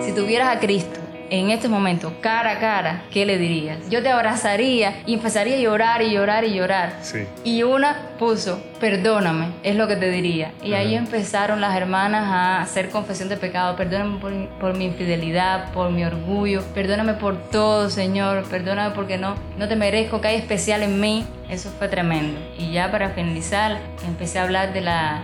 Si tuvieras a Cristo en este momento, cara a cara, ¿qué le dirías? Yo te abrazaría y empezaría a llorar y llorar y llorar. Sí. Y una puso, perdóname, es lo que te diría. Y ahí empezaron las hermanas a hacer confesión de pecado. Perdóname por, por mi infidelidad, por mi orgullo. Perdóname por todo, Señor. Perdóname porque no, no te merezco que hay especial en mí. Eso fue tremendo. Y ya para finalizar, empecé a hablar de la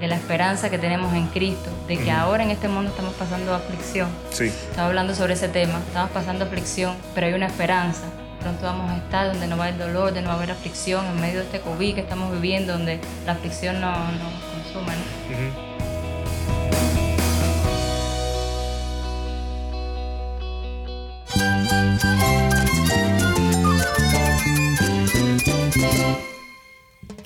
de la esperanza que tenemos en Cristo, de que ahora en este mundo estamos pasando aflicción. Sí. Estamos hablando sobre ese tema, estamos pasando aflicción, pero hay una esperanza. Pronto vamos a estar donde no va a haber dolor, donde no va a haber aflicción, en medio de este COVID que estamos viviendo, donde la aflicción no nos consuma.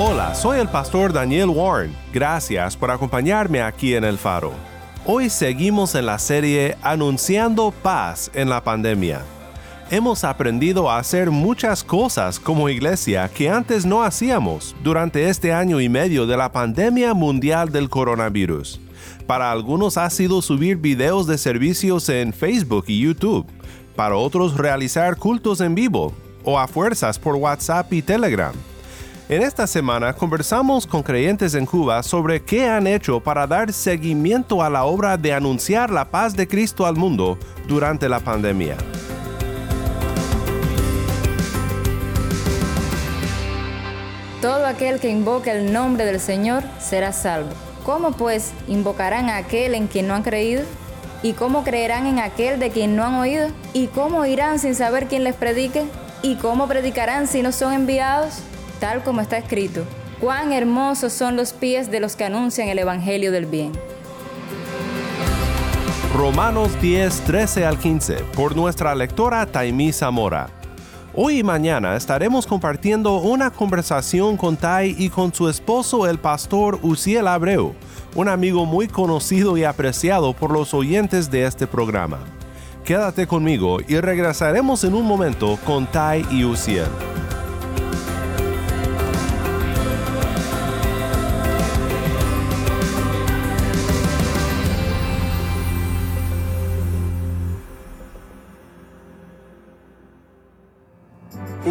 Hola, soy el pastor Daniel Warren. Gracias por acompañarme aquí en El Faro. Hoy seguimos en la serie Anunciando paz en la pandemia. Hemos aprendido a hacer muchas cosas como iglesia que antes no hacíamos durante este año y medio de la pandemia mundial del coronavirus. Para algunos ha sido subir videos de servicios en Facebook y YouTube. Para otros realizar cultos en vivo o a fuerzas por WhatsApp y Telegram. En esta semana conversamos con creyentes en Cuba sobre qué han hecho para dar seguimiento a la obra de anunciar la paz de Cristo al mundo durante la pandemia. Todo aquel que invoque el nombre del Señor será salvo. ¿Cómo pues invocarán a aquel en quien no han creído? ¿Y cómo creerán en aquel de quien no han oído? ¿Y cómo irán sin saber quién les predique? ¿Y cómo predicarán si no son enviados? Tal como está escrito, cuán hermosos son los pies de los que anuncian el Evangelio del bien. Romanos 10, 13 al 15, por nuestra lectora Taimí Zamora. Hoy y mañana estaremos compartiendo una conversación con Tai y con su esposo el pastor Uciel Abreu, un amigo muy conocido y apreciado por los oyentes de este programa. Quédate conmigo y regresaremos en un momento con Tai y Uciel.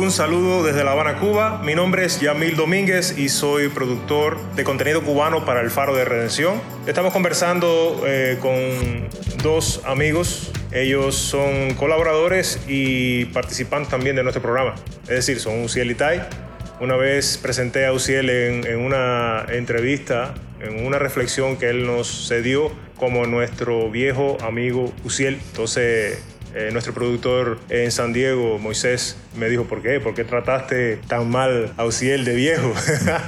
Un saludo desde La Habana, Cuba. Mi nombre es Yamil Domínguez y soy productor de contenido cubano para El Faro de Redención. Estamos conversando eh, con dos amigos. Ellos son colaboradores y participantes también de nuestro programa. Es decir, son Uciel y Tai. Una vez presenté a Uciel en, en una entrevista, en una reflexión que él nos cedió como nuestro viejo amigo Uciel. Entonces eh, nuestro productor en San Diego, Moisés, me dijo, ¿por qué? ¿Por qué trataste tan mal a Uciel de viejo?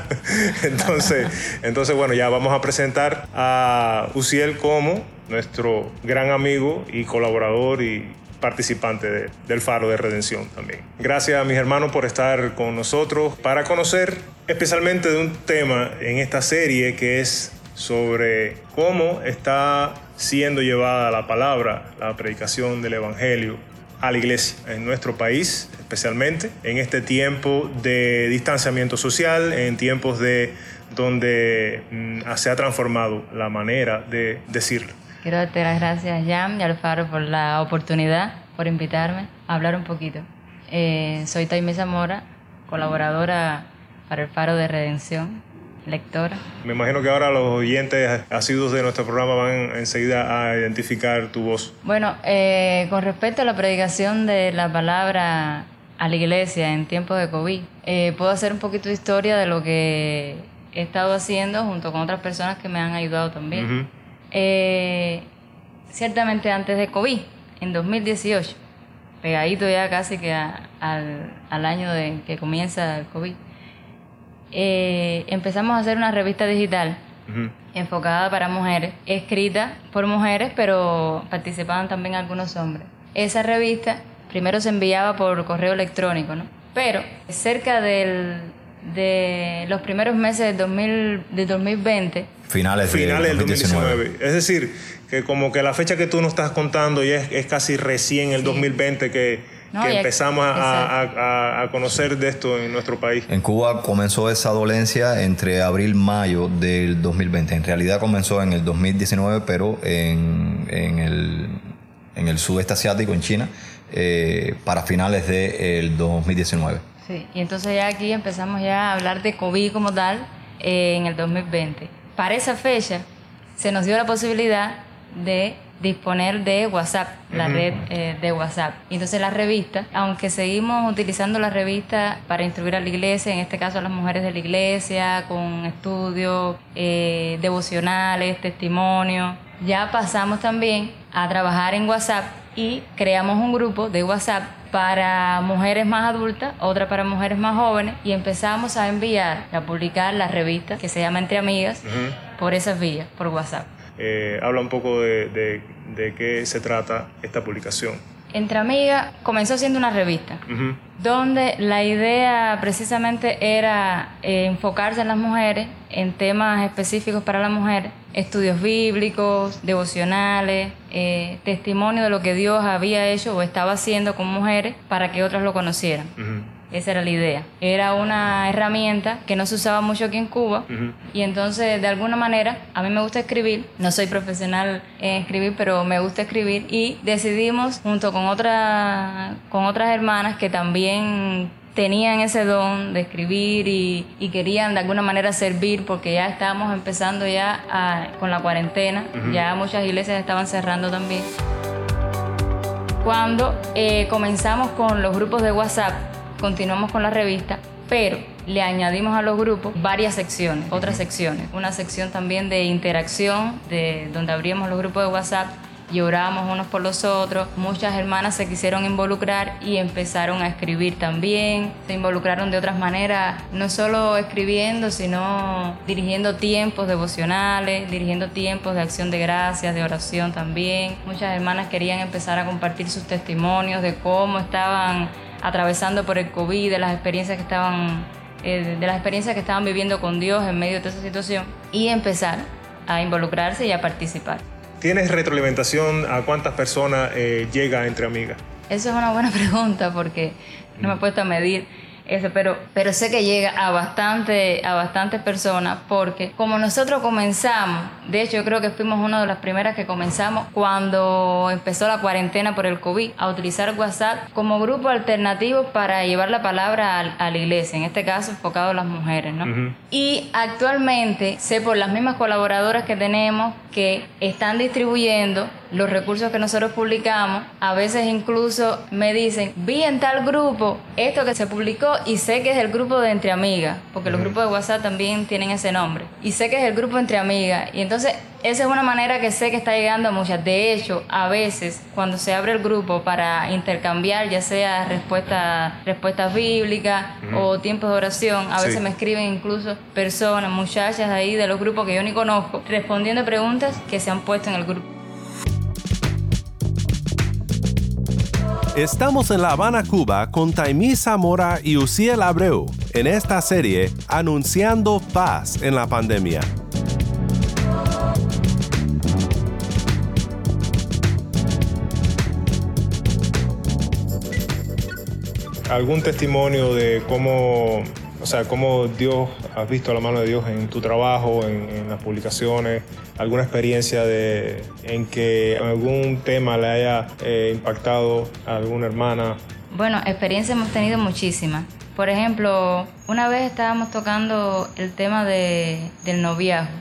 entonces, entonces, bueno, ya vamos a presentar a Uciel como nuestro gran amigo y colaborador y participante de, del Faro de Redención también. Gracias a mis hermanos por estar con nosotros para conocer especialmente de un tema en esta serie que es sobre cómo está siendo llevada la palabra, la predicación del Evangelio a la iglesia en nuestro país, especialmente en este tiempo de distanciamiento social, en tiempos de donde mm, se ha transformado la manera de decirlo. Quiero darte las gracias, Jan y Alfaro, por la oportunidad, por invitarme a hablar un poquito. Eh, soy Taimé Zamora, colaboradora para el Faro de Redención, lectora. Me imagino que ahora los oyentes asiduos de nuestro programa van enseguida a identificar tu voz. Bueno, eh, con respecto a la predicación de la palabra a la iglesia en tiempos de COVID, eh, puedo hacer un poquito de historia de lo que he estado haciendo junto con otras personas que me han ayudado también. Uh -huh. eh, ciertamente antes de COVID, en 2018, pegadito ya casi que a, al, al año de que comienza el COVID eh, empezamos a hacer una revista digital enfocada para mujeres, escrita por mujeres, pero participaban también algunos hombres. Esa revista primero se enviaba por correo electrónico, ¿no? Pero cerca del, de los primeros meses del 2000, de 2020, Finales, Finales del 2019. 2019. Es decir, que como que la fecha que tú nos estás contando ya es, es casi recién el 2020 que, No, que empezamos a, a- a- a conocer de esto en nuestro país. En Cuba comenzó esa dolencia entre abril-mayo del 2020. En realidad comenzó en el 2019, pero en, en el, en el sudeste asiático, en China, eh, para finales del 2019. Sí, y entonces ya aquí empezamos ya a hablar de COVID como tal eh, en el 2020. Para esa fecha se nos dio la posibilidad de disponer de WhatsApp, la red eh, de WhatsApp. Y entonces la revista, aunque seguimos utilizando la revista para instruir a la iglesia, en este caso a las mujeres de la iglesia, con estudios eh, devocionales, testimonios, ya pasamos también a trabajar en WhatsApp y creamos un grupo de WhatsApp para mujeres más adultas, otra para mujeres más jóvenes y empezamos a enviar, a publicar la revista que se llama Entre Amigas por esas vías, por WhatsApp. Eh, habla un poco de, de- de qué se trata esta publicación. Entre Amigas comenzó siendo una revista donde la idea precisamente era eh, enfocarse en las mujeres, en temas específicos para las mujeres, estudios bíblicos, devocionales, eh, testimonio de lo que Dios había hecho o estaba haciendo con mujeres para que otras lo conocieran. Esa era la idea. Era una herramienta que no se usaba mucho aquí en Cuba. Ujú. y entonces de alguna manera a mí me gusta escribir, no soy profesional en escribir, pero me gusta escribir. Y decidimos junto con, otra, con otras hermanas que también tenían ese don de escribir y, y querían de alguna manera servir porque ya estábamos empezando ya a- con la cuarentena, ya muchas iglesias estaban cerrando también. Cuando eh, comenzamos con los grupos de WhatsApp, continuamos con la revista, pero le añadimos a los grupos varias secciones, otras secciones. Una sección también de interacción, de donde abríamos los grupos de WhatsApp y orábamos unos por los otros. Muchas hermanas se quisieron involucrar y empezaron a escribir también. Se involucraron de otras maneras, no solo escribiendo, sino dirigiendo tiempos devocionales, dirigiendo tiempos de acción de gracias, de oración también. Muchas hermanas querían empezar a compartir sus testimonios de cómo estaban atravesando por el COVID, de las experiencias que estaban eh, de las experiencias que estaban viviendo con Dios en medio de toda esa situación y empezar a involucrarse y a participar. ¿Tienes retroalimentación a cuántas personas eh, llega entre amigas? Eso es una buena pregunta porque no me he puesto a medir eso, pero, pero sé que llega a bastante, a bastantes personas porque como nosotros comenzamos, de hecho yo creo que fuimos una de las primeras que comenzamos cuando empezó la cuarentena por el COVID, a utilizar WhatsApp como grupo alternativo para llevar la palabra a, a la iglesia, en este caso enfocado a las mujeres, ¿no? Y actualmente sé por las mismas colaboradoras que tenemos que están distribuyendo los recursos que nosotros publicamos. A veces incluso me dicen, vi en tal grupo esto que se publicó y sé que es el grupo de Entre Amigas, porque los grupos de WhatsApp también tienen ese nombre. Y sé que es el grupo Entre Amigas. Y entonces esa es una manera que sé que está llegando a muchas. De hecho, a veces cuando se abre el grupo para intercambiar, ya sea respuestas respuestas bíblicas o tiempos de oración, a Sí. veces me escriben incluso personas, muchachas ahí de los grupos que yo ni conozco, respondiendo preguntas que se han puesto en el grupo. Estamos en La Habana, Cuba, con Taimí Zamora y Uciel Abreu en esta serie Anunciando Paz en la Pandemia. ¿Algún testimonio de cómo, o sea, cómo Dios, has visto la mano de Dios en tu trabajo, en, en las publicaciones? ¿Alguna experiencia de, en que algún tema le haya eh, impactado a alguna hermana? Bueno, experiencia hemos tenido muchísimas. Por ejemplo, una vez estábamos tocando el tema de, del noviazgo.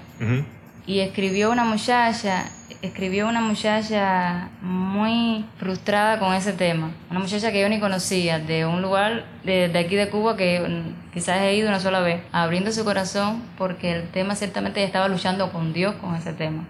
Y escribió una muchacha, escribió una muchacha muy frustrada con ese tema. Una muchacha que yo ni conocía, de un lugar de, de aquí de Cuba que quizás he ido una sola vez, abriendo su corazón porque el tema ciertamente ella estaba luchando con Dios con ese tema.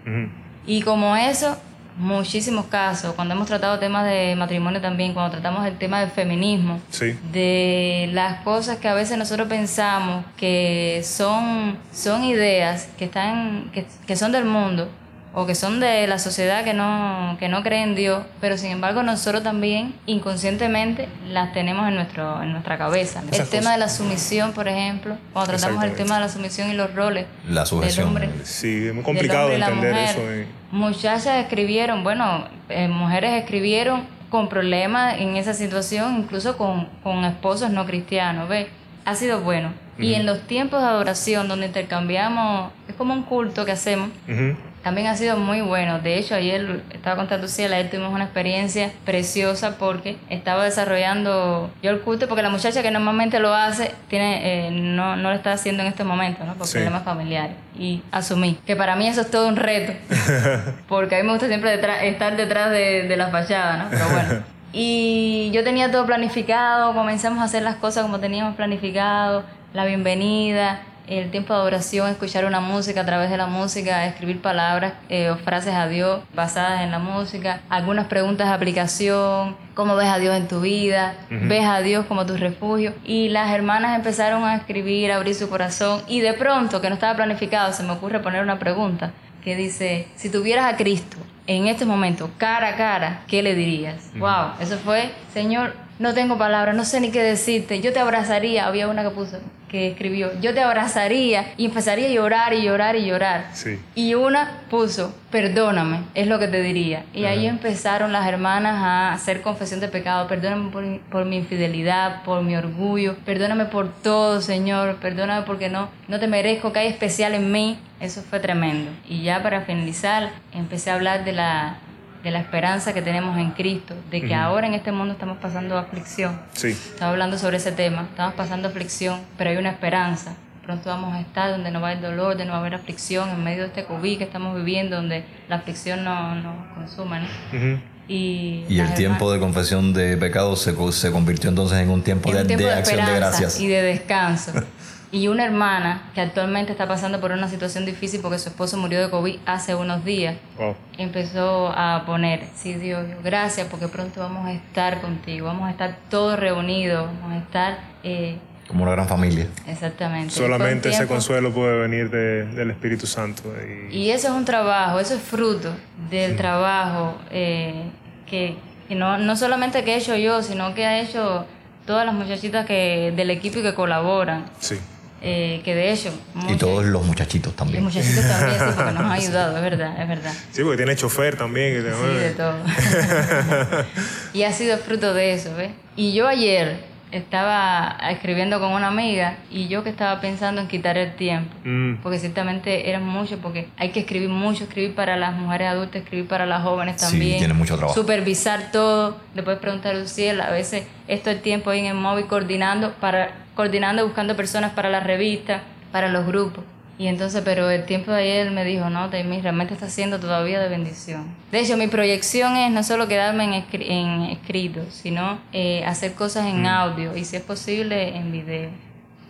Y como eso, muchísimos casos, cuando hemos tratado temas de matrimonio también, cuando tratamos el tema del feminismo, Sí. de las cosas que a veces nosotros pensamos que son, son ideas que, están, que, que son del mundo o que son de la sociedad que no, que no cree en Dios, pero sin embargo nosotros también inconscientemente las tenemos en, nuestro, en nuestra cabeza. Esas el tema de la sumisión, por ejemplo, cuando tratamos el tema de la sumisión y los roles La del hombre. Sí, es muy complicado la entender mujer. eso. eh. Muchachas escribieron, bueno, eh, mujeres escribieron con problemas en esa situación, incluso con, con esposos no cristianos, ¿ves? Ha sido bueno. Y en los tiempos de adoración, donde intercambiamos, es como un culto que hacemos, Ujú. También ha sido muy bueno. De hecho, ayer estaba contando Ciela, ayer tuvimos una experiencia preciosa porque estaba desarrollando yo el culto, porque la muchacha que normalmente lo hace tiene eh, no, no lo está haciendo en este momento, ¿no? por Sí. problemas familiares. Y asumí que para mí eso es todo un reto, porque a mí me gusta siempre detrás- estar detrás de, de la fachada, ¿no? Pero bueno. Y yo tenía todo planificado, comenzamos a hacer las cosas como teníamos planificado, la bienvenida, el tiempo de adoración, escuchar una música a través de la música, escribir palabras eh, o frases a Dios basadas en la música, algunas preguntas de aplicación, cómo ves a Dios en tu vida, ves a Dios como tu refugio. Y las hermanas empezaron a escribir, a abrir su corazón y de pronto, que no estaba planificado, se me ocurre poner una pregunta que dice, si tuvieras a Cristo en este momento, cara a cara, ¿qué le dirías? Wow, eso fue, Señor, no tengo palabras, no sé ni qué decirte, yo te abrazaría, había una que puso, que escribió, yo te abrazaría y empezaría a llorar y llorar y llorar. Sí. Y una puso, perdóname, es lo que te diría. Y ahí empezaron las hermanas a hacer confesión de pecado. Perdóname por, por mi infidelidad, por mi orgullo. Perdóname por todo, Señor. Perdóname porque no, no te merezco que hay especial en mí. Eso fue tremendo. Y ya para finalizar, empecé a hablar de la, de la esperanza que tenemos en Cristo. De que ahora en este mundo estamos pasando aflicción. Sí. Estaba hablando sobre ese tema. Estamos pasando aflicción, pero hay una esperanza. Pronto vamos a estar donde no va a haber dolor, donde no va a haber aflicción, en medio de este COVID que estamos viviendo, donde la aflicción no nos consuma. ¿no? Ujú. Y, Y el tiempo hermanas- de confesión de pecados se, co- se convirtió entonces en un tiempo, en de, un tiempo de de, acción de esperanza gracias. y de descanso. y una hermana que actualmente está pasando por una situación difícil porque su esposo murió de COVID hace unos días, Wow. empezó a poner, sí Dios, gracias porque pronto vamos a estar contigo, vamos a estar todos reunidos, vamos a estar... eh, Como una gran familia. exactamente. Solamente ese consuelo puede venir de- del Espíritu Santo. Y, Y eso es un trabajo, eso es fruto del trabajo eh, que, que no, no solamente que he hecho yo, sino que ha hecho todas las muchachitas que, del equipo y que colaboran. sí. Eh, que de hecho, Y todos los muchachitos y también. muchachitos también, sí, porque nos han ayudado, es verdad, es verdad. Sí, porque tiene chofer también. que te- Sí, de todo. y ha sido fruto de eso, ¿ves? Y yo ayer estaba escribiendo con una amiga y yo que estaba pensando en quitar el tiempo. Mm, Porque ciertamente era mucho, porque hay que escribir mucho, escribir para las mujeres adultas, escribir para las jóvenes Sí, también. tiene mucho trabajo. Supervisar todo. Le puedes preguntar a Luciel, a veces esto el tiempo ahí en el móvil coordinando, para, coordinando, buscando personas para la revista, para los grupos. Y entonces, pero el tiempo de ayer me dijo, no, Taimí, realmente está siendo todavía de bendición. De hecho, mi proyección es no solo quedarme en, escri- en escrito, sino eh, hacer cosas en audio y si es posible en video.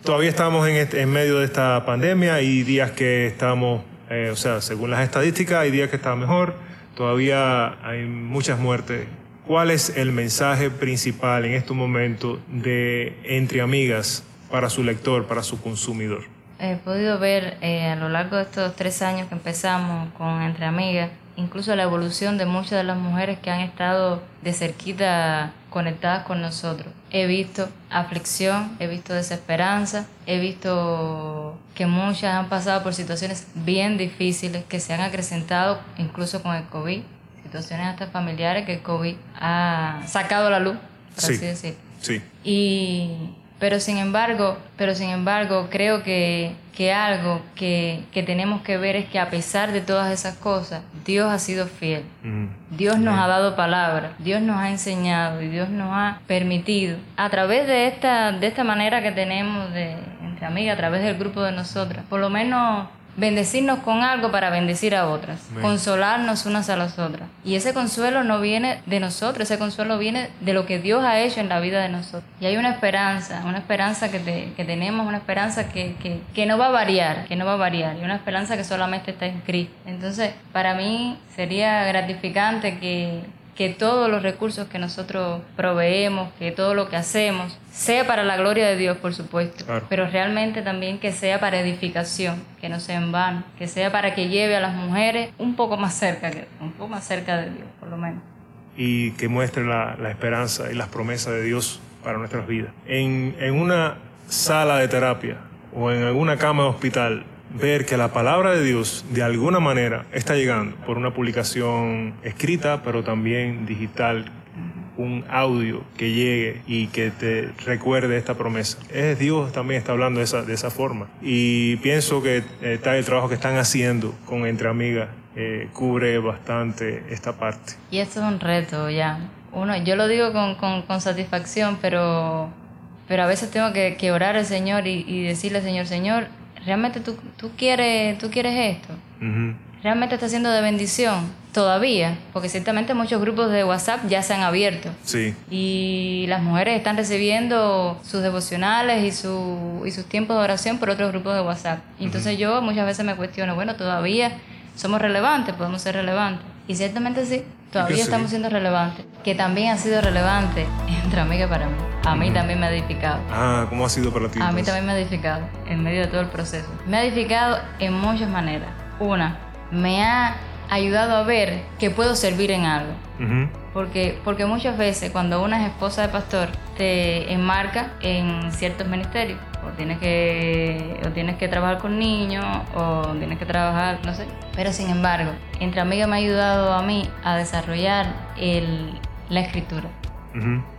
Todavía estamos en, este- en medio de esta pandemia y días que estamos, eh, o sea, según las estadísticas, hay días que está mejor, todavía hay muchas muertes. ¿Cuál es el mensaje principal en este momento de Entre Amigas para su lector, para su consumidor? He podido ver eh, a lo largo de estos tres años que empezamos con Entre Amigas, incluso la evolución de muchas de las mujeres que han estado de cerquita conectadas con nosotros. He visto aflicción, he visto desesperanza, he visto que muchas han pasado por situaciones bien difíciles que se han acrecentado incluso con el COVID, situaciones hasta familiares que el COVID ha sacado a la luz, por Sí. así decirlo. Sí, Y, pero sin embargo, pero sin embargo, creo que, que algo que, que tenemos que ver es que a pesar de todas esas cosas, Dios ha sido fiel. Ujú. Dios nos ha dado palabra, Dios nos ha enseñado y Dios nos ha permitido, a través de esta, de esta manera que tenemos de, entre amigas, a través del grupo de nosotras, por lo menos bendecirnos con algo para bendecir a otras, consolarnos unas a las otras. Y ese consuelo no viene de nosotros, ese consuelo viene de lo que Dios ha hecho en la vida de nosotros. Y hay una esperanza, una esperanza que, te- que tenemos, una esperanza que, que, que no va a variar, que no va a variar, y una esperanza que solamente está en Cristo. Entonces, para mí sería gratificante que que todos los recursos que nosotros proveemos, que todo lo que hacemos, sea para la gloria de Dios, por supuesto, Claro. pero realmente también que sea para edificación, que no sea en vano, que sea para que lleve a las mujeres un poco más cerca, un poco más cerca de Dios, por lo menos. y que muestre la, la esperanza y las promesas de Dios para nuestras vidas. En, en una sala de terapia o en alguna cama de hospital, ver que la palabra de Dios de alguna manera está llegando por una publicación escrita, pero también digital, un audio que llegue y que te recuerde esta promesa. Es Dios también está hablando de esa, de esa forma. Y pienso que eh, tal el trabajo que están haciendo con Entre Amigas eh, cubre bastante esta parte. Y esto es un reto ya. Uno, yo lo digo con, con, satisfacción, pero, pero a veces tengo que, orar al Señor y decirle, Señor, Señor, ¿realmente tú, tú, quieres, tú quieres esto? ¿Realmente está siendo de bendición? Todavía, porque ciertamente muchos grupos de WhatsApp ya se han abierto. Sí, Y las mujeres están recibiendo sus devocionales y, su, y sus tiempos de oración por otros grupos de WhatsApp. Y entonces yo muchas veces me cuestiono, bueno, todavía somos relevantes, podemos ser relevantes. Y ciertamente sí, todavía sí. estamos siendo relevantes. Que también ha sido relevante entre amigas para mí. A mí también me ha edificado. Ah, ¿cómo ha sido para ti? A mí también me ha edificado en medio de todo el proceso. Me ha edificado en muchas maneras. Una, me ha ayudado a ver que puedo servir en algo. Porque, porque muchas veces cuando una es esposa de pastor te enmarca en ciertos ministerios. O tienes que, o tienes que trabajar con niños, o tienes que trabajar, no sé. Pero sin embargo, entre amigas me ha ayudado a mí a desarrollar el, la escritura.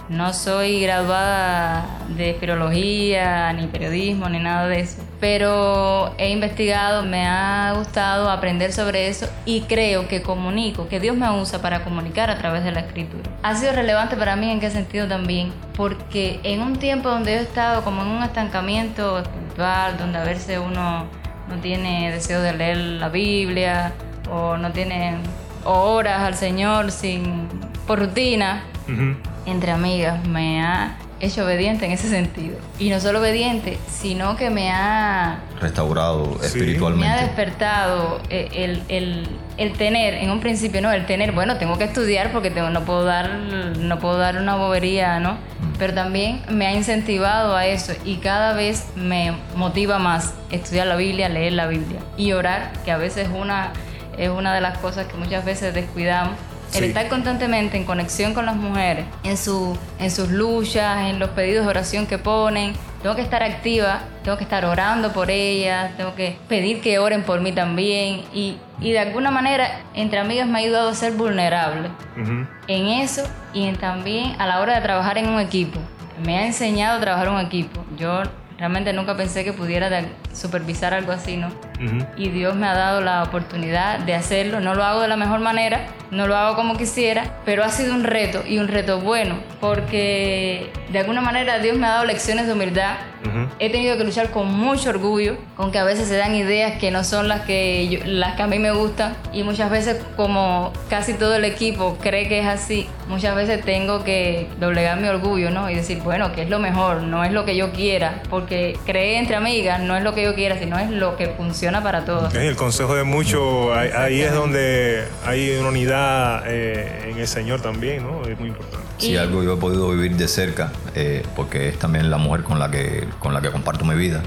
No soy graduada de filología, ni periodismo, ni nada de eso. Pero he investigado, me ha gustado aprender sobre eso y creo que comunico, que Dios me usa para comunicar a través de la escritura. Ha sido relevante para mí en qué sentido también, porque en un tiempo donde yo he estado como en un estancamiento espiritual, donde a veces uno no tiene deseo de leer la Biblia o no tiene horas al Señor sin por rutina, Ujú. entre amigas me ha hecho obediente en ese sentido. Y no solo obediente, sino que me ha, Restaurado Sí. me ha espiritualmente. despertado eh, el, el- el tener, en un principio, no, el tener, bueno, tengo que estudiar porque tengo- no, puedo dar, no puedo dar una bobería, ¿no? Pero también me ha incentivado a eso y cada vez me motiva más estudiar la Biblia, leer la Biblia y orar, que a veces una, es una de las cosas que muchas veces descuidamos. El Sí. estar constantemente en conexión con las mujeres, en, su, en sus luchas, en los pedidos de oración que ponen. Tengo que estar activa, tengo que estar orando por ellas, tengo que pedir que oren por mí también. Y, y de alguna manera, entre amigas me ha ayudado a ser vulnerable Ujú. en eso y en también a la hora de trabajar en un equipo. Me ha enseñado a trabajar en un equipo. Yo realmente nunca pensé que pudiera supervisar algo así, ¿no? Ujú. y Dios me ha dado la oportunidad de hacerlo. No lo hago de la mejor manera, no lo hago como quisiera, pero ha sido un reto y un reto bueno, porque de alguna manera Dios me ha dado lecciones de humildad. Ujú. He tenido que luchar con mucho orgullo, con que a veces se dan ideas que no son las que, yo- las que a mí me gustan y muchas veces como casi todo el equipo cree que es así, muchas veces tengo que doblegar mi orgullo, ¿no? Y decir, bueno, que es lo mejor, no es lo que yo quiera, porque creer entre amigas no es lo que yo quiera, sino es lo que funciona para todos. El consejo de muchos, ahí, ahí es donde hay una unidad eh, en el Señor también, ¿no? Es muy importante. Si Y- algo yo he podido vivir de cerca, eh, porque es también la mujer con la que, con la que comparto mi vida,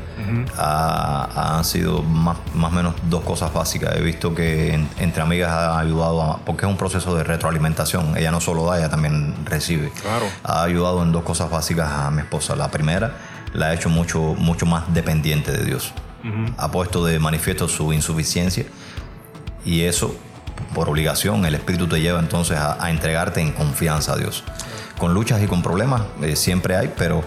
ha- han sido más, más o menos dos cosas básicas. He visto que en- entre amigas ha ayudado, a- porque es un proceso de retroalimentación. Ella no solo da, ella también recibe. Claro. Ha ayudado en dos cosas básicas a mi esposa. La primera, la ha hecho mucho, mucho más dependiente de Dios. Ha puesto de manifiesto su insuficiencia y eso, por obligación, el Espíritu te lleva entonces a, entregarte en confianza a Dios. Con luchas y con problemas eh, siempre hay, pero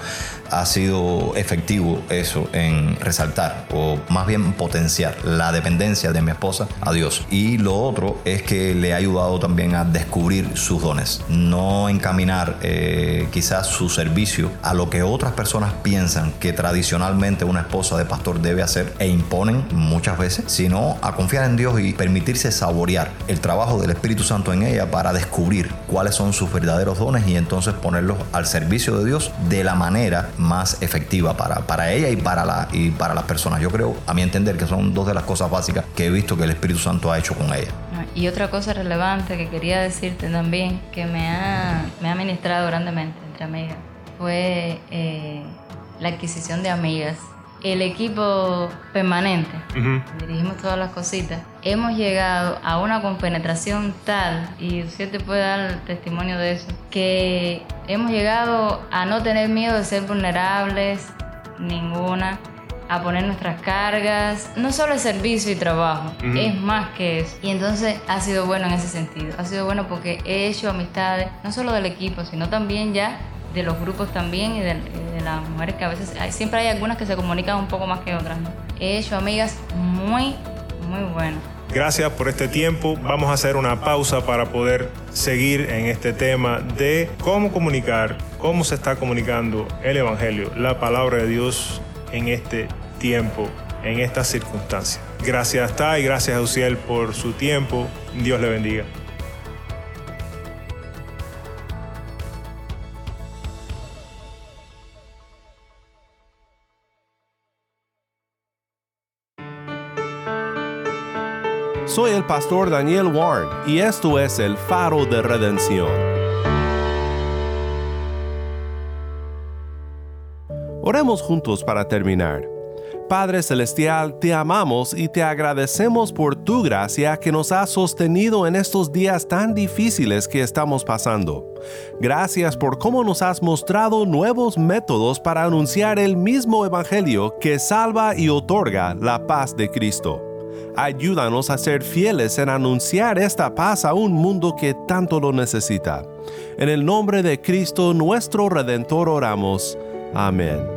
ha sido efectivo eso en resaltar o más bien potenciar la dependencia de mi esposa a Dios. Y lo otro es que le ha ayudado también a descubrir sus dones, no encaminar eh, quizás su servicio a lo que otras personas piensan que tradicionalmente una esposa de pastor debe hacer e imponen muchas veces, sino a confiar en Dios y permitirse saborear el trabajo del Espíritu Santo en ella para descubrir cuáles son sus verdaderos dones y entonces ponerlos al servicio de Dios de la manera más efectiva para, para ella y para, la, y para las personas. Yo creo, a mi entender, que son dos de las cosas básicas que he visto que el Espíritu Santo ha hecho con ella. Y otra cosa relevante que quería decirte también, que me ha, me ha ministrado grandemente entre amigas, fue eh, la adquisición de amigas. El equipo permanente, dirigimos todas las cositas, hemos llegado a una compenetración tal, y usted te puede dar testimonio de eso, que hemos llegado a no tener miedo de ser vulnerables, ninguna, a poner nuestras cargas, no solo el servicio y trabajo, es más que eso. Y entonces ha sido bueno en ese sentido, ha sido bueno porque he hecho amistades, no solo del equipo, sino también ya de los grupos también y de, las mujeres que a veces, siempre hay algunas que se comunican un poco más que otras. He hecho amigas muy, muy buenas. Gracias por este tiempo. Vamos a hacer una pausa para poder seguir en este tema de cómo comunicar, cómo se está comunicando el Evangelio, la palabra de Dios en este tiempo, en estas circunstancias. Gracias Tai, gracias a Uciel por su tiempo. Dios le bendiga. Soy el pastor Daniel Warren y esto es el faro de redención. Oremos juntos para terminar. Padre Celestial, te amamos y te agradecemos por tu gracia que nos ha sostenido en estos días tan difíciles que estamos pasando. Gracias por cómo nos has mostrado nuevos métodos para anunciar el mismo Evangelio que salva y otorga la paz de Cristo. Ayúdanos a ser fieles en anunciar esta paz a un mundo que tanto lo necesita. En el nombre de Cristo nuestro Redentor oramos. Amén.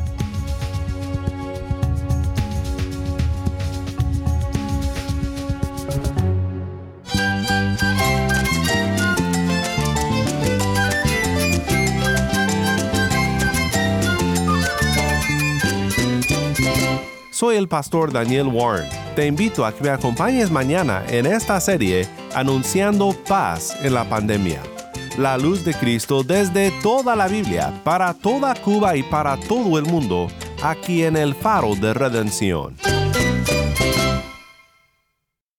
el pastor Daniel Warren. Te invito a que me acompañes mañana en esta serie Anunciando paz en la pandemia. La luz de Cristo desde toda la Biblia, para toda Cuba y para todo el mundo, aquí en el faro de redención.